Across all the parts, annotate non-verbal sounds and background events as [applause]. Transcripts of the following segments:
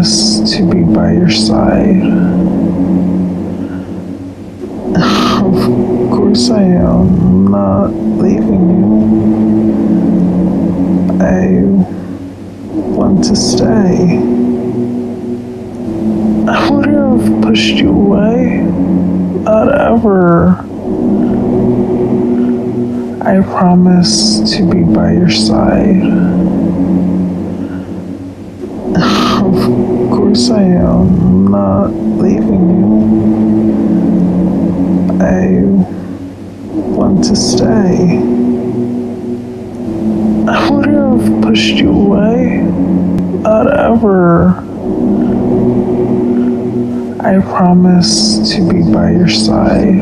promise to be by your side. Of course I am not leaving you. I want to stay. I wouldn't have pushed you away. Not ever. I promise to be by your side. Of course I am not leaving you. I want to stay. I would have pushed you away. Not ever. I promise to be by your side.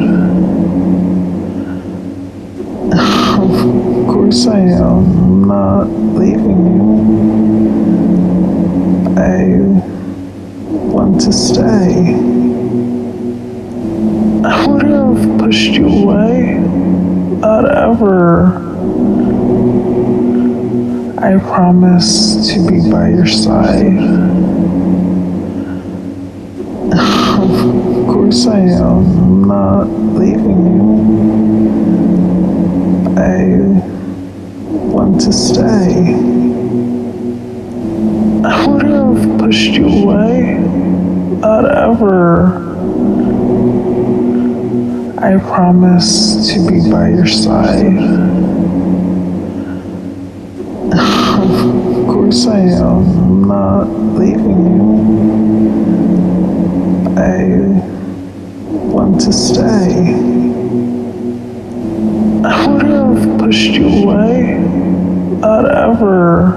Of course I am not leaving you. I want to stay. I wouldn't have pushed you away. Not ever. I promise to be by your side. Of course I am not leaving you. I want to stay. I wouldn't have pushed you away. Not ever. I promise to be by your side. Of course I am not leaving you. I want to stay. I wouldn't have pushed you away. Not ever.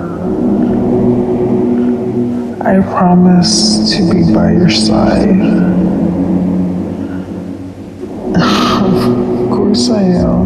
I promise to be by your side. [laughs] Of course I am